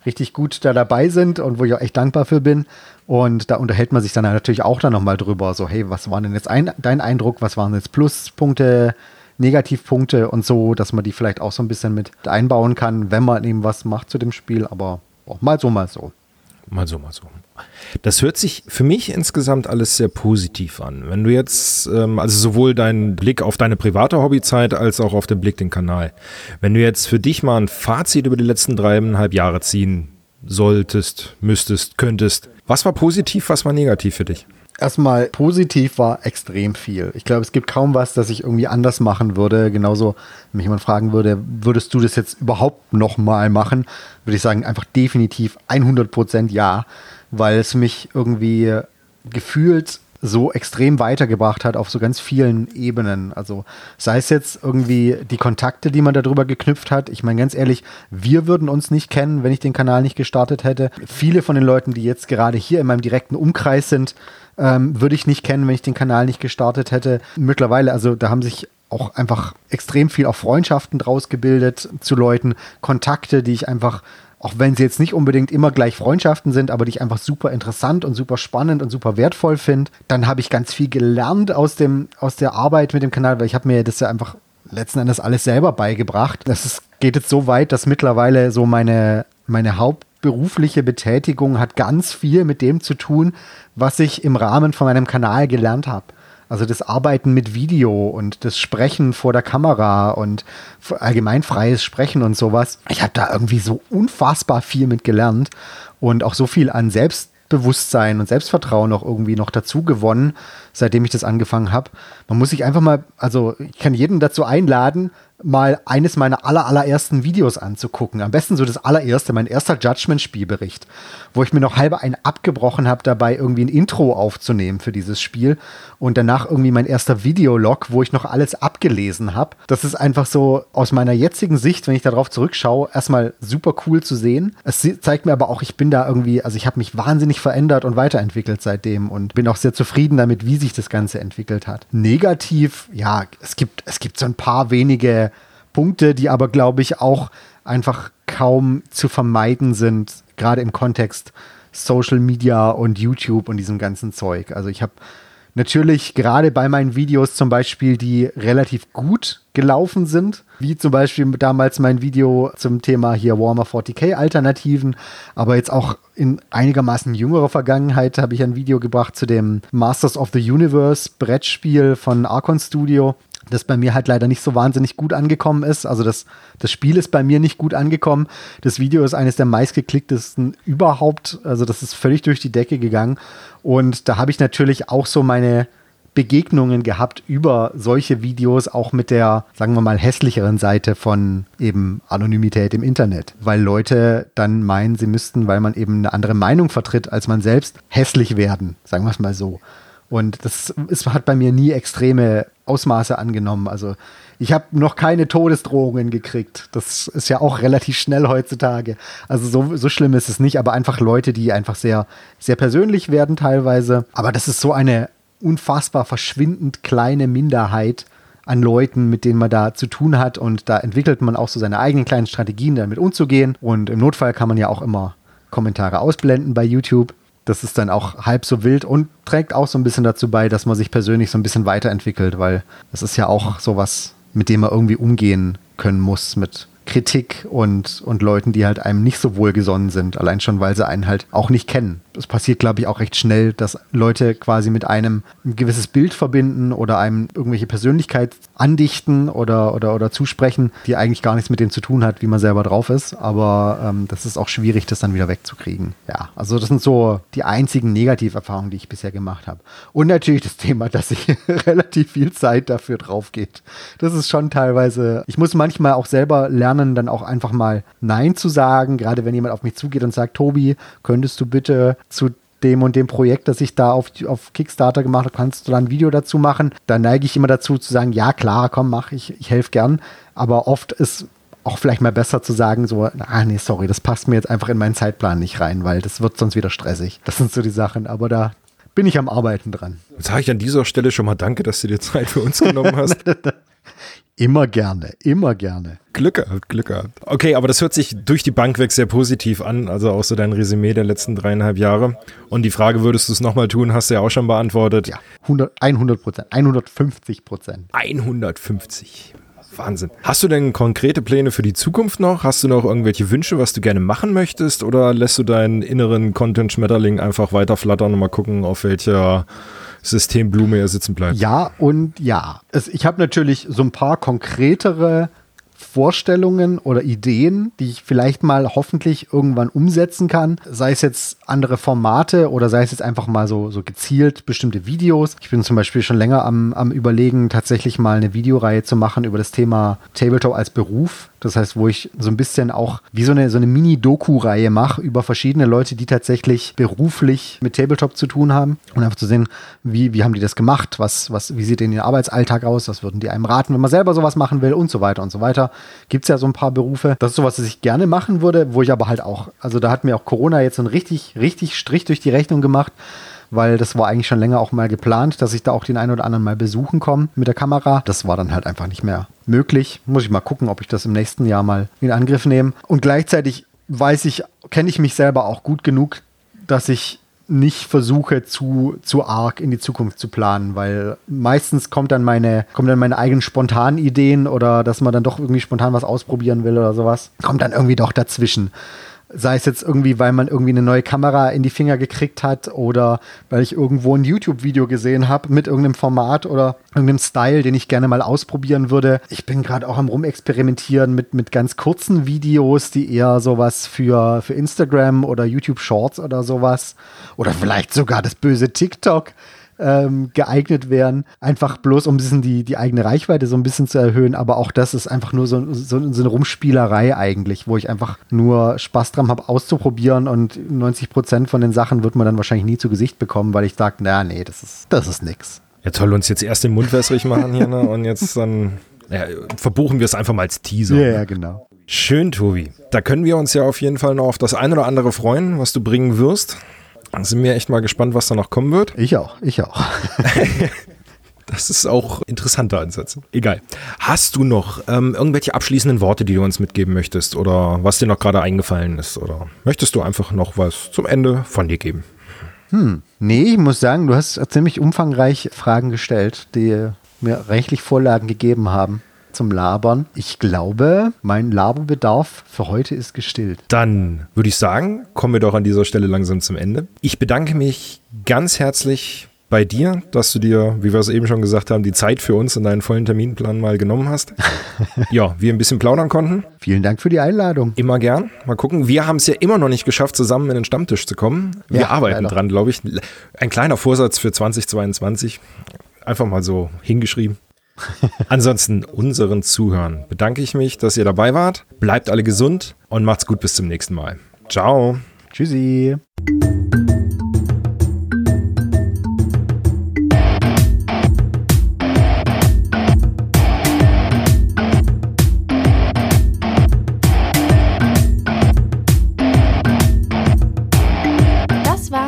richtig gut da dabei sind und wo ich auch echt dankbar für bin. Und da unterhält man sich dann natürlich auch dann nochmal drüber, so, hey, was war denn jetzt ein, dein Eindruck, was waren jetzt Pluspunkte, Negativpunkte und so, dass man die vielleicht auch so ein bisschen mit einbauen kann, wenn man eben was macht zu dem Spiel, aber auch mal so, mal so. Mal so, mal so. Das hört sich für mich insgesamt alles sehr positiv an. Wenn du jetzt, ähm, also sowohl deinen Blick auf deine private Hobbyzeit als auch auf den Blick den Kanal. Wenn du jetzt für dich mal ein Fazit über die letzten dreieinhalb Jahre ziehen solltest, müsstest, könntest, was war positiv, was war negativ für dich? Erstmal positiv war extrem viel. Ich glaube, es gibt kaum was, das ich irgendwie anders machen würde. Genauso, wenn mich jemand fragen würde, würdest du das jetzt überhaupt nochmal machen, würde ich sagen, einfach definitiv 100 Prozent ja, weil es mich irgendwie gefühlt so extrem weitergebracht hat auf so ganz vielen Ebenen. Also sei es jetzt irgendwie die Kontakte, die man darüber geknüpft hat. Ich meine ganz ehrlich, wir würden uns nicht kennen, wenn ich den Kanal nicht gestartet hätte. Viele von den Leuten, die jetzt gerade hier in meinem direkten Umkreis sind, ähm, würde ich nicht kennen, wenn ich den Kanal nicht gestartet hätte. Mittlerweile, also da haben sich auch einfach extrem viel auch Freundschaften draus gebildet zu Leuten, Kontakte, die ich einfach auch wenn sie jetzt nicht unbedingt immer gleich Freundschaften sind, aber die ich einfach super interessant und super spannend und super wertvoll finde, dann habe ich ganz viel gelernt aus, dem, aus der Arbeit mit dem Kanal, weil ich habe mir das ja einfach letzten Endes alles selber beigebracht. Das ist, geht jetzt so weit, dass mittlerweile so meine, meine hauptberufliche Betätigung hat ganz viel mit dem zu tun, was ich im Rahmen von meinem Kanal gelernt habe. Also das Arbeiten mit Video und das Sprechen vor der Kamera und allgemein freies Sprechen und sowas. Ich habe da irgendwie so unfassbar viel mit gelernt und auch so viel an Selbstbewusstsein und Selbstvertrauen auch irgendwie noch dazu gewonnen, seitdem ich das angefangen habe. Man muss sich einfach mal, also ich kann jeden dazu einladen, mal eines meiner aller, allerersten Videos anzugucken. Am besten so das allererste, mein erster Judgment-Spielbericht, wo ich mir noch halber einen abgebrochen habe, dabei irgendwie ein Intro aufzunehmen für dieses Spiel und danach irgendwie mein erster Videolog, wo ich noch alles abgelesen habe. Das ist einfach so aus meiner jetzigen Sicht, wenn ich darauf zurückschaue, erstmal super cool zu sehen. Es zeigt mir aber auch, ich bin da irgendwie, also ich habe mich wahnsinnig verändert und weiterentwickelt seitdem und bin auch sehr zufrieden damit, wie sich das Ganze entwickelt hat. Negativ, ja, es gibt, es gibt so ein paar wenige Punkte, die aber, glaube ich, auch einfach kaum zu vermeiden sind, gerade im Kontext Social Media und YouTube und diesem ganzen Zeug. Also ich habe Natürlich gerade bei meinen Videos zum Beispiel, die relativ gut gelaufen sind, wie zum Beispiel damals mein Video zum Thema hier Warmer 40k Alternativen, aber jetzt auch in einigermaßen jüngerer Vergangenheit habe ich ein Video gebracht zu dem Masters of the Universe Brettspiel von Archon Studio das bei mir halt leider nicht so wahnsinnig gut angekommen ist. Also das, das Spiel ist bei mir nicht gut angekommen. Das Video ist eines der meistgeklicktesten überhaupt. Also das ist völlig durch die Decke gegangen. Und da habe ich natürlich auch so meine Begegnungen gehabt über solche Videos, auch mit der, sagen wir mal, hässlicheren Seite von eben Anonymität im Internet. Weil Leute dann meinen, sie müssten, weil man eben eine andere Meinung vertritt als man selbst, hässlich werden. Sagen wir es mal so. Und das ist, hat bei mir nie extreme Ausmaße angenommen. Also ich habe noch keine Todesdrohungen gekriegt. Das ist ja auch relativ schnell heutzutage. Also so, so schlimm ist es nicht, aber einfach Leute, die einfach sehr, sehr persönlich werden teilweise. Aber das ist so eine unfassbar verschwindend kleine Minderheit an Leuten, mit denen man da zu tun hat. Und da entwickelt man auch so seine eigenen kleinen Strategien, damit umzugehen. Und im Notfall kann man ja auch immer Kommentare ausblenden bei YouTube das ist dann auch halb so wild und trägt auch so ein bisschen dazu bei, dass man sich persönlich so ein bisschen weiterentwickelt, weil das ist ja auch sowas, mit dem man irgendwie umgehen können muss, mit Kritik und, und Leuten, die halt einem nicht so wohlgesonnen sind, allein schon, weil sie einen halt auch nicht kennen. Es passiert, glaube ich, auch recht schnell, dass Leute quasi mit einem ein gewisses Bild verbinden oder einem irgendwelche Persönlichkeit andichten oder, oder, oder zusprechen, die eigentlich gar nichts mit dem zu tun hat, wie man selber drauf ist. Aber ähm, das ist auch schwierig, das dann wieder wegzukriegen. Ja, also das sind so die einzigen Negativerfahrungen, die ich bisher gemacht habe. Und natürlich das Thema, dass sich relativ viel Zeit dafür drauf geht. Das ist schon teilweise, ich muss manchmal auch selber lernen, dann auch einfach mal Nein zu sagen. Gerade wenn jemand auf mich zugeht und sagt, Tobi, könntest du bitte zu dem und dem Projekt, das ich da auf, auf Kickstarter gemacht habe, kannst du da ein Video dazu machen? Da neige ich immer dazu zu sagen, ja klar, komm, mach, ich, ich helfe gern. Aber oft ist auch vielleicht mal besser zu sagen, so, ah nee, sorry, das passt mir jetzt einfach in meinen Zeitplan nicht rein, weil das wird sonst wieder stressig. Das sind so die Sachen, aber da bin ich am Arbeiten dran. Jetzt sage ich an dieser Stelle schon mal danke, dass du dir Zeit für uns genommen hast. Immer gerne, immer gerne. Glück gehabt, Glück gehabt. Okay, aber das hört sich durch die Bank weg sehr positiv an, also auch so dein Resümee der letzten dreieinhalb Jahre. Und die Frage, würdest du es nochmal tun, hast du ja auch schon beantwortet. Ja, 100, 100 Prozent, 150 Prozent. 150. Wahnsinn. Hast du denn konkrete Pläne für die Zukunft noch? Hast du noch irgendwelche Wünsche, was du gerne machen möchtest? Oder lässt du deinen inneren Content-Schmetterling einfach weiter flattern und mal gucken, auf welcher Systemblume er sitzen bleibt. Ja und ja. Es, ich habe natürlich so ein paar konkretere Vorstellungen oder Ideen, die ich vielleicht mal hoffentlich irgendwann umsetzen kann. Sei es jetzt andere Formate oder sei es jetzt einfach mal so, so gezielt bestimmte Videos. Ich bin zum Beispiel schon länger am, am Überlegen, tatsächlich mal eine Videoreihe zu machen über das Thema Tabletop als Beruf. Das heißt, wo ich so ein bisschen auch wie so eine, so eine Mini-Doku-Reihe mache über verschiedene Leute, die tatsächlich beruflich mit Tabletop zu tun haben. Und einfach zu sehen, wie, wie haben die das gemacht, was, was, wie sieht denn ihr Arbeitsalltag aus, was würden die einem raten, wenn man selber sowas machen will und so weiter und so weiter. Gibt es ja so ein paar Berufe. Das ist sowas, was ich gerne machen würde, wo ich aber halt auch, also da hat mir auch Corona jetzt so einen richtig, richtig Strich durch die Rechnung gemacht weil das war eigentlich schon länger auch mal geplant, dass ich da auch den einen oder anderen mal besuchen komme mit der Kamera. Das war dann halt einfach nicht mehr möglich. Muss ich mal gucken, ob ich das im nächsten Jahr mal in Angriff nehme. Und gleichzeitig weiß ich, kenne ich mich selber auch gut genug, dass ich nicht versuche zu, zu arg in die Zukunft zu planen, weil meistens kommt dann meine, kommen dann meine eigenen spontanen Ideen oder dass man dann doch irgendwie spontan was ausprobieren will oder sowas, kommt dann irgendwie doch dazwischen. Sei es jetzt irgendwie, weil man irgendwie eine neue Kamera in die Finger gekriegt hat oder weil ich irgendwo ein YouTube-Video gesehen habe mit irgendeinem Format oder irgendeinem Style, den ich gerne mal ausprobieren würde. Ich bin gerade auch am Rumexperimentieren mit, mit ganz kurzen Videos, die eher sowas für, für Instagram oder YouTube Shorts oder sowas oder vielleicht sogar das böse TikTok ähm, geeignet wären, einfach bloß um ein bisschen die, die eigene Reichweite so ein bisschen zu erhöhen. Aber auch das ist einfach nur so, so, so eine Rumspielerei eigentlich, wo ich einfach nur Spaß dran habe auszuprobieren und 90 Prozent von den Sachen wird man dann wahrscheinlich nie zu Gesicht bekommen, weil ich sage, naja, nee, das ist, das ist nix. Ja, toll, uns jetzt erst den Mund wässrig machen hier ne? und jetzt dann ja, verbuchen wir es einfach mal als Teaser. Ja, ja, genau. Schön, Tobi. Da können wir uns ja auf jeden Fall noch auf das eine oder andere freuen, was du bringen wirst. Sind wir echt mal gespannt, was da noch kommen wird. Ich auch, ich auch. Das ist auch interessanter Ansatz. Egal. Hast du noch ähm, irgendwelche abschließenden Worte, die du uns mitgeben möchtest oder was dir noch gerade eingefallen ist? Oder möchtest du einfach noch was zum Ende von dir geben? Hm, nee, ich muss sagen, du hast ziemlich umfangreich Fragen gestellt, die mir rechtlich Vorlagen gegeben haben zum Labern. Ich glaube, mein Laberbedarf für heute ist gestillt. Dann würde ich sagen, kommen wir doch an dieser Stelle langsam zum Ende. Ich bedanke mich ganz herzlich bei dir, dass du dir, wie wir es eben schon gesagt haben, die Zeit für uns in deinen vollen Terminplan mal genommen hast. ja, wir ein bisschen plaudern konnten. Vielen Dank für die Einladung. Immer gern. Mal gucken. Wir haben es ja immer noch nicht geschafft, zusammen in den Stammtisch zu kommen. Wir ja, arbeiten leider. dran, glaube ich. Ein kleiner Vorsatz für 2022. Einfach mal so hingeschrieben. Ansonsten unseren Zuhörern bedanke ich mich, dass ihr dabei wart. Bleibt alle gesund und macht's gut bis zum nächsten Mal. Ciao. Tschüssi.